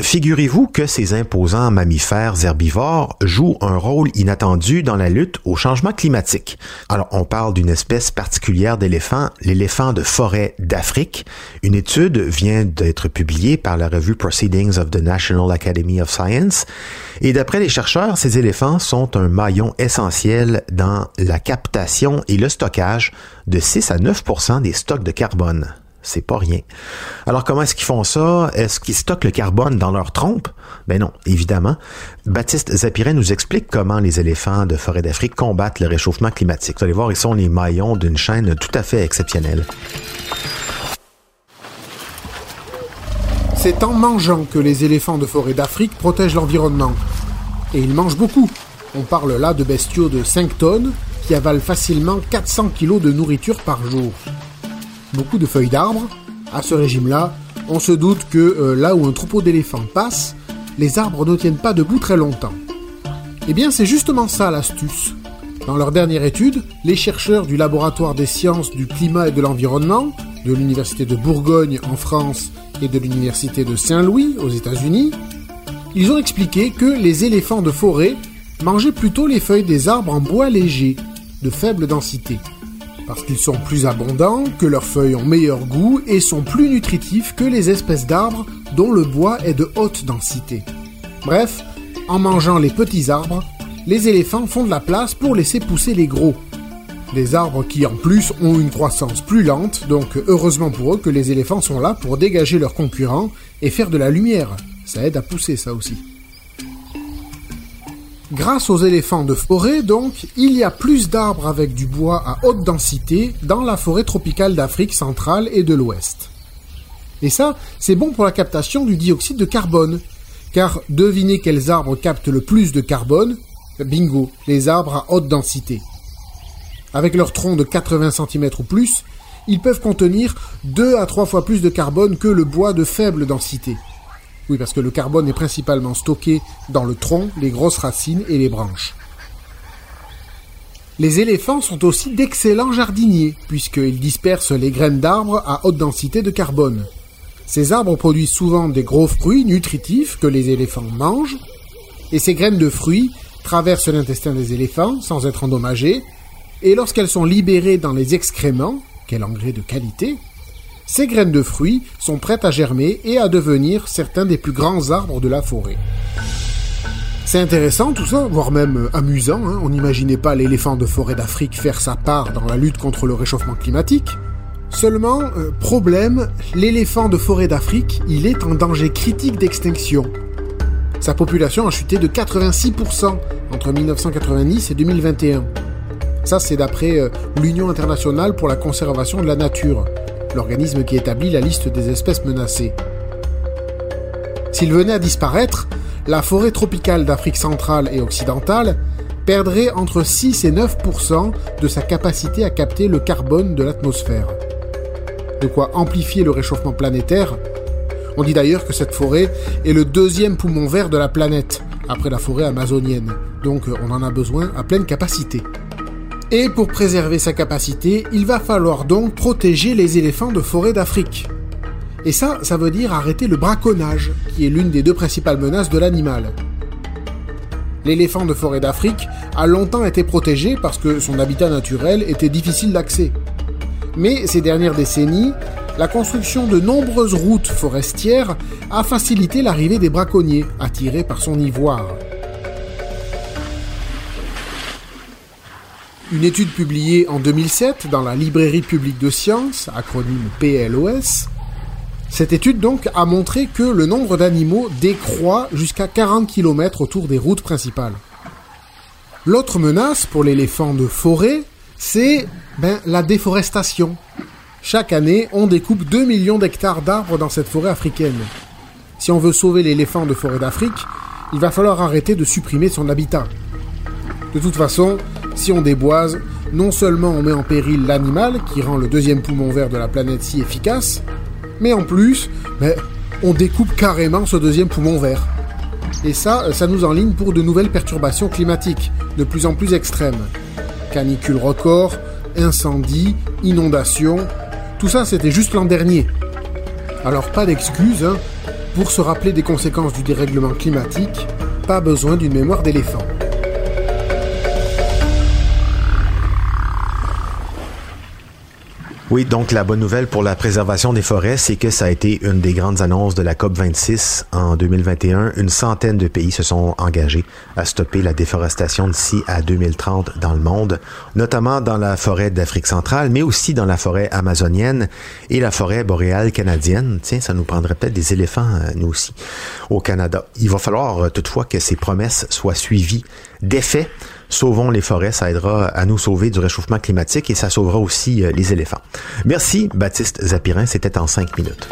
Figurez-vous que ces imposants mammifères herbivores jouent un rôle inattendu dans la lutte au changement climatique. Alors, on parle d'une espèce particulière d'éléphant, l'éléphant de forêt d'Afrique. Une étude vient d'être publiée par la revue Proceedings of the National Academy of Science. Et d'après les chercheurs, ces éléphants sont un maillon essentiel dans la captation et le stockage de 6 à 9% des stocks de carbone. C'est pas rien. Alors comment est-ce qu'ils font ça? Est-ce qu'ils stockent le carbone dans leur trompe? Ben non, évidemment. Baptiste Zapiret nous explique comment les éléphants de forêt d'Afrique combattent le réchauffement climatique. Vous allez voir, ils sont les maillons d'une chaîne tout à fait exceptionnelle. C'est en mangeant que les éléphants de forêt d'Afrique protègent l'environnement. Et ils mangent beaucoup. On parle là de bestiaux de 5 tonnes qui avalent facilement 400 kg de nourriture par jour beaucoup de feuilles d'arbres. À ce régime-là, on se doute que euh, là où un troupeau d'éléphants passe, les arbres ne tiennent pas debout très longtemps. Eh bien, c'est justement ça l'astuce. Dans leur dernière étude, les chercheurs du laboratoire des sciences du climat et de l'environnement, de l'Université de Bourgogne en France et de l'Université de Saint-Louis aux États-Unis, ils ont expliqué que les éléphants de forêt mangeaient plutôt les feuilles des arbres en bois léger, de faible densité parce qu'ils sont plus abondants, que leurs feuilles ont meilleur goût et sont plus nutritifs que les espèces d'arbres dont le bois est de haute densité. Bref, en mangeant les petits arbres, les éléphants font de la place pour laisser pousser les gros. Des arbres qui en plus ont une croissance plus lente, donc heureusement pour eux que les éléphants sont là pour dégager leurs concurrents et faire de la lumière. Ça aide à pousser ça aussi. Grâce aux éléphants de forêt, donc, il y a plus d'arbres avec du bois à haute densité dans la forêt tropicale d'Afrique centrale et de l'Ouest. Et ça, c'est bon pour la captation du dioxyde de carbone. Car devinez quels arbres captent le plus de carbone? Bingo, les arbres à haute densité. Avec leur tronc de 80 cm ou plus, ils peuvent contenir 2 à 3 fois plus de carbone que le bois de faible densité. Oui, parce que le carbone est principalement stocké dans le tronc, les grosses racines et les branches. Les éléphants sont aussi d'excellents jardiniers, puisqu'ils dispersent les graines d'arbres à haute densité de carbone. Ces arbres produisent souvent des gros fruits nutritifs que les éléphants mangent, et ces graines de fruits traversent l'intestin des éléphants sans être endommagées, et lorsqu'elles sont libérées dans les excréments, quel engrais de qualité, ces graines de fruits sont prêtes à germer et à devenir certains des plus grands arbres de la forêt. C'est intéressant tout ça, voire même euh, amusant. Hein. On n'imaginait pas l'éléphant de forêt d'Afrique faire sa part dans la lutte contre le réchauffement climatique. Seulement, euh, problème, l'éléphant de forêt d'Afrique, il est en danger critique d'extinction. Sa population a chuté de 86% entre 1990 et 2021. Ça, c'est d'après euh, l'Union internationale pour la conservation de la nature, l'organisme qui établit la liste des espèces menacées. S'il venait à disparaître, la forêt tropicale d'Afrique centrale et occidentale perdrait entre 6 et 9% de sa capacité à capter le carbone de l'atmosphère. De quoi amplifier le réchauffement planétaire. On dit d'ailleurs que cette forêt est le deuxième poumon vert de la planète, après la forêt amazonienne, donc on en a besoin à pleine capacité. Et pour préserver sa capacité, il va falloir donc protéger les éléphants de forêt d'Afrique. Et ça, ça veut dire arrêter le braconnage, qui est l'une des deux principales menaces de l'animal. L'éléphant de forêt d'Afrique a longtemps été protégé parce que son habitat naturel était difficile d'accès. Mais ces dernières décennies, la construction de nombreuses routes forestières a facilité l'arrivée des braconniers, attirés par son ivoire. Une étude publiée en 2007 dans la Librairie publique de sciences, acronyme PLOS, Cette étude donc a montré que le nombre d'animaux décroît jusqu'à 40 km autour des routes principales. L'autre menace pour l'éléphant de forêt, c'est ben, la déforestation. Chaque année, on découpe 2 millions d'hectares d'arbres dans cette forêt africaine. Si on veut sauver l'éléphant de forêt d'Afrique, il va falloir arrêter de supprimer son habitat. De toute façon, si on déboise, non seulement on met en péril l'animal, qui rend le deuxième poumon vert de la planète si efficace, mais en plus, ben, on découpe carrément ce deuxième poumon vert. Et ça, ça nous enligne pour de nouvelles perturbations climatiques, de plus en plus extrêmes. Canicules records, incendies, inondations, tout ça c'était juste l'an dernier. Alors pas d'excuses, hein. pour se rappeler des conséquences du dérèglement climatique, pas besoin d'une mémoire d'éléphant. Oui, donc la bonne nouvelle pour la préservation des forêts, c'est que ça a été une des grandes annonces de la COP 26 en 2021. Une centaine de pays se sont engagés à stopper la déforestation d'ici à 2030 dans le monde, notamment dans la forêt d'Afrique centrale, mais aussi dans la forêt amazonienne et la forêt boréale canadienne. Tiens, ça nous prendrait peut-être des éléphants, euh, nous aussi, au Canada. Il va falloir euh, toutefois que ces promesses soient suivies d'effets. Sauvons les forêts, ça aidera à nous sauver du réchauffement climatique et ça sauvera aussi euh, les éléphants. Merci, Baptiste Zapirin, c'était en cinq minutes.